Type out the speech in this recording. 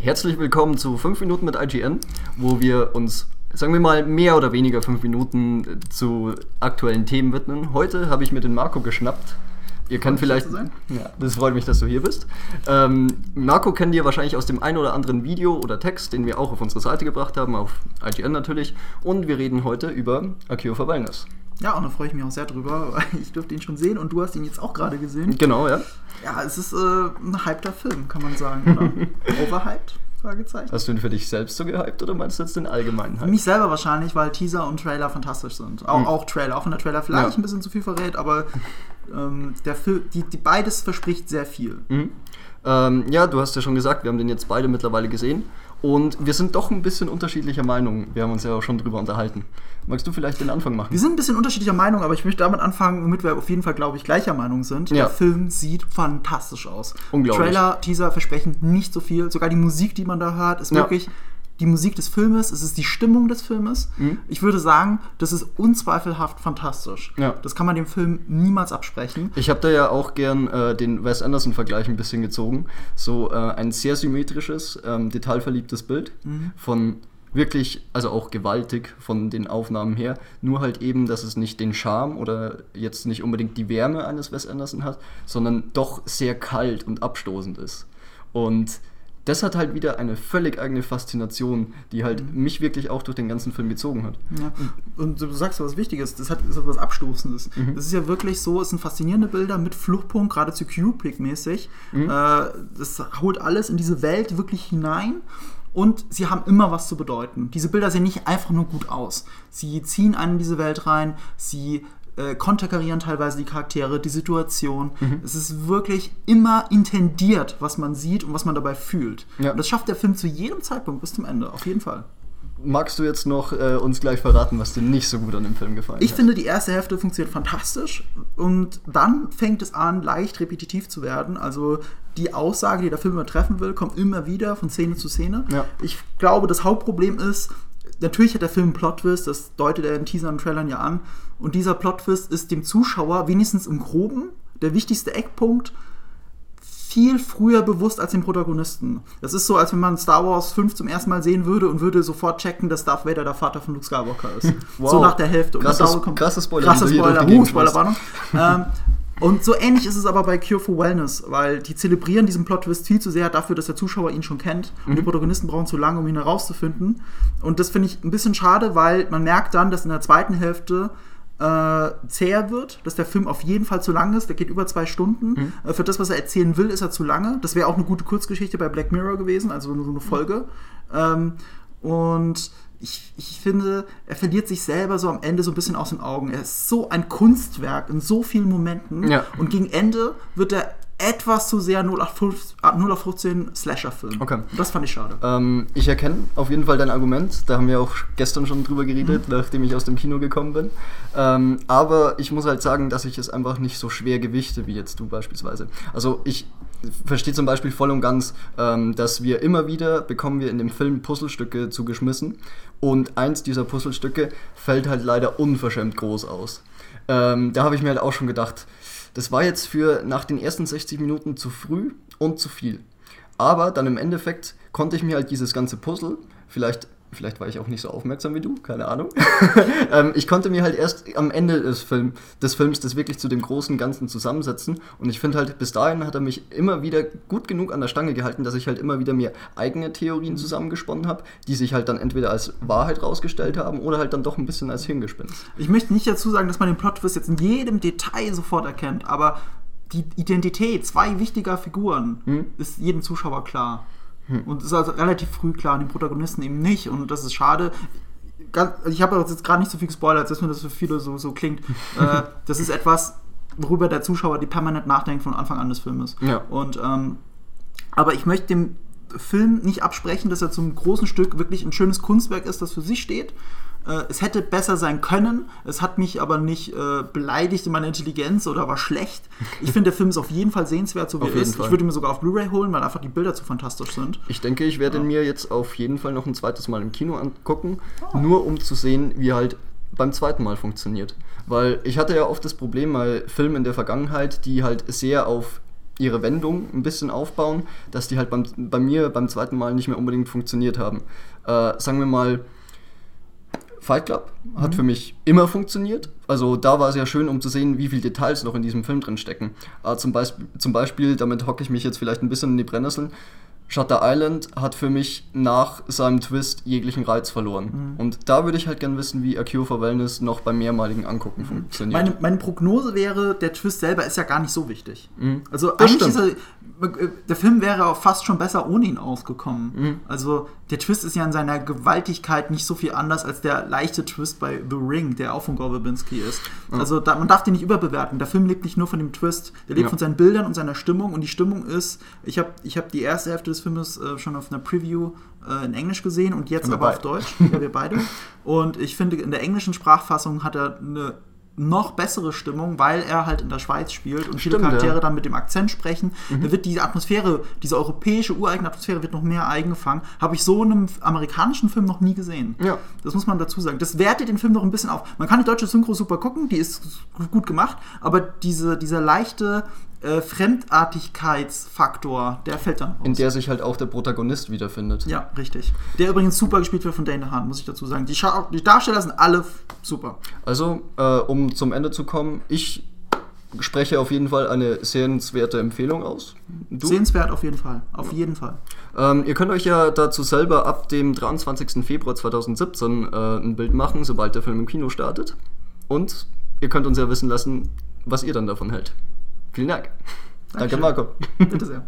Herzlich willkommen zu 5 Minuten mit IGN, wo wir uns, sagen wir mal, mehr oder weniger 5 Minuten zu aktuellen Themen widmen. Heute habe ich mir den Marco geschnappt. Ihr kennt vielleicht. Ja, das freut mich, dass du hier bist. Ähm, Marco kennt ihr wahrscheinlich aus dem einen oder anderen Video oder Text, den wir auch auf unsere Seite gebracht haben, auf IGN natürlich. Und wir reden heute über Akio for Wellness. Ja, und da freue ich mich auch sehr drüber, weil ich durfte ihn schon sehen und du hast ihn jetzt auch gerade gesehen. Genau, ja. Ja, es ist äh, ein hypter Film, kann man sagen, oder? Overhyped? Fragezeichen. Hast du ihn für dich selbst so gehypt oder meinst du jetzt den allgemeinen Hype? Mich selber wahrscheinlich, weil Teaser und Trailer fantastisch sind. Auch, mhm. auch Trailer, auch wenn der Trailer vielleicht ja. ein bisschen zu viel verrät, aber ähm, der Film, die, die, beides verspricht sehr viel. Mhm. Ähm, ja, du hast ja schon gesagt, wir haben den jetzt beide mittlerweile gesehen. Und wir sind doch ein bisschen unterschiedlicher Meinung. Wir haben uns ja auch schon drüber unterhalten. Magst du vielleicht den Anfang machen? Wir sind ein bisschen unterschiedlicher Meinung, aber ich möchte damit anfangen, womit wir auf jeden Fall, glaube ich, gleicher Meinung sind. Ja. Der Film sieht fantastisch aus. Unglaublich. Trailer, Teaser versprechen nicht so viel. Sogar die Musik, die man da hört, ist ja. wirklich die Musik des Filmes, es ist die Stimmung des Filmes. Mhm. Ich würde sagen, das ist unzweifelhaft fantastisch. Ja. Das kann man dem Film niemals absprechen. Ich habe da ja auch gern äh, den Wes Anderson-Vergleich ein bisschen gezogen. So äh, ein sehr symmetrisches, ähm, detailverliebtes Bild mhm. von wirklich, also auch gewaltig von den Aufnahmen her, nur halt eben, dass es nicht den Charme oder jetzt nicht unbedingt die Wärme eines Wes Anderson hat, sondern doch sehr kalt und abstoßend ist. Und das hat halt wieder eine völlig eigene Faszination, die halt mhm. mich wirklich auch durch den ganzen Film gezogen hat. Ja. Und du sagst was Wichtiges, das hat, das hat was Abstoßendes. Mhm. Das ist ja wirklich so, es sind faszinierende Bilder mit Fluchtpunkt, geradezu Kubrick-mäßig. Mhm. Äh, das holt alles in diese Welt wirklich hinein und sie haben immer was zu bedeuten. Diese Bilder sehen nicht einfach nur gut aus. Sie ziehen einen in diese Welt rein, sie äh, konterkarieren teilweise die Charaktere, die Situation. Mhm. Es ist wirklich immer intendiert, was man sieht und was man dabei fühlt. Ja. Und das schafft der Film zu jedem Zeitpunkt bis zum Ende, auf jeden Fall. Magst du jetzt noch äh, uns gleich verraten, was dir nicht so gut an dem Film gefallen ich hat? Ich finde, die erste Hälfte funktioniert fantastisch und dann fängt es an, leicht repetitiv zu werden. Also die Aussage, die der Film übertreffen will, kommt immer wieder von Szene zu Szene. Ja. Ich glaube, das Hauptproblem ist, natürlich hat der Film einen Plot-Twist, das deutet er in Teasern und Trailern ja an. Und dieser Plot-Twist ist dem Zuschauer wenigstens im Groben der wichtigste Eckpunkt viel früher bewusst als den Protagonisten. Das ist so, als wenn man Star Wars 5 zum ersten Mal sehen würde und würde sofort checken, dass Darth Vader der Vater von Luke Skywalker ist. Wow. So nach der Hälfte. Krasses, kommt, krasse Spoiler. Krasse Spoiler. Uh, Spoilerwarnung. ähm, und so ähnlich ist es aber bei Cure for Wellness, weil die zelebrieren diesen Plot-Twist viel zu sehr dafür, dass der Zuschauer ihn schon kennt. Mhm. Und die mhm. Protagonisten brauchen zu lange, um ihn herauszufinden. Und das finde ich ein bisschen schade, weil man merkt dann, dass in der zweiten Hälfte äh, zäher wird, dass der Film auf jeden Fall zu lang ist. Der geht über zwei Stunden. Mhm. Äh, für das, was er erzählen will, ist er zu lange. Das wäre auch eine gute Kurzgeschichte bei Black Mirror gewesen, also so eine Folge. Mhm. Ähm, und ich, ich finde, er verliert sich selber so am Ende so ein bisschen aus den Augen. Er ist so ein Kunstwerk in so vielen Momenten. Ja. Und gegen Ende wird er etwas zu sehr 0 auf 15 Slasher-Film. Okay. Das fand ich schade. Ähm, ich erkenne auf jeden Fall dein Argument. Da haben wir auch gestern schon drüber geredet, mhm. nachdem ich aus dem Kino gekommen bin. Ähm, aber ich muss halt sagen, dass ich es einfach nicht so schwer gewichte wie jetzt du beispielsweise. Also ich verstehe zum Beispiel voll und ganz, ähm, dass wir immer wieder bekommen wir in dem Film Puzzlestücke zugeschmissen und eins dieser Puzzlestücke fällt halt leider unverschämt groß aus. Ähm, da habe ich mir halt auch schon gedacht, das war jetzt für nach den ersten 60 Minuten zu früh und zu viel. Aber dann im Endeffekt konnte ich mir halt dieses ganze Puzzle, vielleicht Vielleicht war ich auch nicht so aufmerksam wie du, keine Ahnung. ähm, ich konnte mir halt erst am Ende des, Film, des Films das wirklich zu dem großen Ganzen zusammensetzen. Und ich finde halt, bis dahin hat er mich immer wieder gut genug an der Stange gehalten, dass ich halt immer wieder mir eigene Theorien mhm. zusammengesponnen habe, die sich halt dann entweder als Wahrheit rausgestellt haben oder halt dann doch ein bisschen als Hirngespinst. Ich möchte nicht dazu sagen, dass man den Plot-Twist jetzt in jedem Detail sofort erkennt, aber die Identität zwei wichtiger Figuren mhm. ist jedem Zuschauer klar. Hm. Und ist also relativ früh klar, den Protagonisten eben nicht. Und das ist schade. ich habe jetzt gerade nicht so viel gespoilert, dass mir das für viele so, so klingt. äh, das ist etwas, worüber der Zuschauer die permanent nachdenkt von Anfang an des Filmes. Ja. Und, ähm, aber ich möchte dem Film nicht absprechen, dass er zum großen Stück wirklich ein schönes Kunstwerk ist, das für sich steht. Äh, es hätte besser sein können. Es hat mich aber nicht äh, beleidigt in meiner Intelligenz oder war schlecht. Ich finde, der Film ist auf jeden Fall sehenswert, so wie er ist. Fall. Ich würde ihn mir sogar auf Blu-ray holen, weil einfach die Bilder zu fantastisch sind. Ich denke, ich werde ja. ihn mir jetzt auf jeden Fall noch ein zweites Mal im Kino angucken, oh. nur um zu sehen, wie halt beim zweiten Mal funktioniert. Weil ich hatte ja oft das Problem bei Filmen in der Vergangenheit, die halt sehr auf ihre Wendung ein bisschen aufbauen, dass die halt beim, bei mir beim zweiten Mal nicht mehr unbedingt funktioniert haben. Äh, sagen wir mal, Fight Club hat mhm. für mich immer funktioniert. Also da war es ja schön, um zu sehen, wie viele Details noch in diesem Film drin stecken. Äh, zum, Beisp zum Beispiel, damit hocke ich mich jetzt vielleicht ein bisschen in die Brennnesseln, Shutter Island hat für mich nach seinem Twist jeglichen Reiz verloren. Mhm. Und da würde ich halt gerne wissen, wie A Cure for Wellness noch beim mehrmaligen Angucken funktioniert. Meine, meine, Prognose wäre, der Twist selber ist ja gar nicht so wichtig. Mhm. Also das eigentlich stimmt. ist er, der Film wäre auch fast schon besser ohne ihn ausgekommen. Mhm. Also der Twist ist ja in seiner Gewaltigkeit nicht so viel anders als der leichte Twist bei The Ring, der auch von Gore Verbinski ist. Also da, man darf den nicht überbewerten. Der Film lebt nicht nur von dem Twist, der lebt ja. von seinen Bildern und seiner Stimmung. Und die Stimmung ist, ich habe ich hab die erste Hälfte des des Filmes äh, schon auf einer Preview äh, in Englisch gesehen und jetzt aber auf Deutsch. Ja, wir beide. Und ich finde, in der englischen Sprachfassung hat er eine noch bessere Stimmung, weil er halt in der Schweiz spielt und Stimmt, viele Charaktere ja. dann mit dem Akzent sprechen. Mhm. Da wird diese Atmosphäre, diese europäische, ureigene Atmosphäre wird noch mehr eingefangen. Habe ich so in einem amerikanischen Film noch nie gesehen. Ja. Das muss man dazu sagen. Das wertet den Film noch ein bisschen auf. Man kann die deutsche Synchro super gucken, die ist gut gemacht, aber diese, dieser leichte äh, Fremdartigkeitsfaktor, der fällt dann raus. In der sich halt auch der Protagonist wiederfindet. Ja, richtig. Der übrigens super gespielt wird von Dana Hahn, muss ich dazu sagen. Die, die Darsteller sind alle super. Also, äh, um zum Ende zu kommen, ich spreche auf jeden Fall eine sehenswerte Empfehlung aus. Du? Sehenswert auf jeden Fall, auf jeden Fall. Ähm, ihr könnt euch ja dazu selber ab dem 23. Februar 2017 äh, ein Bild machen, sobald der Film im Kino startet. Und ihr könnt uns ja wissen lassen, was ihr dann davon hält. Vielen Dank. Danke, Marco. Bitte sehr.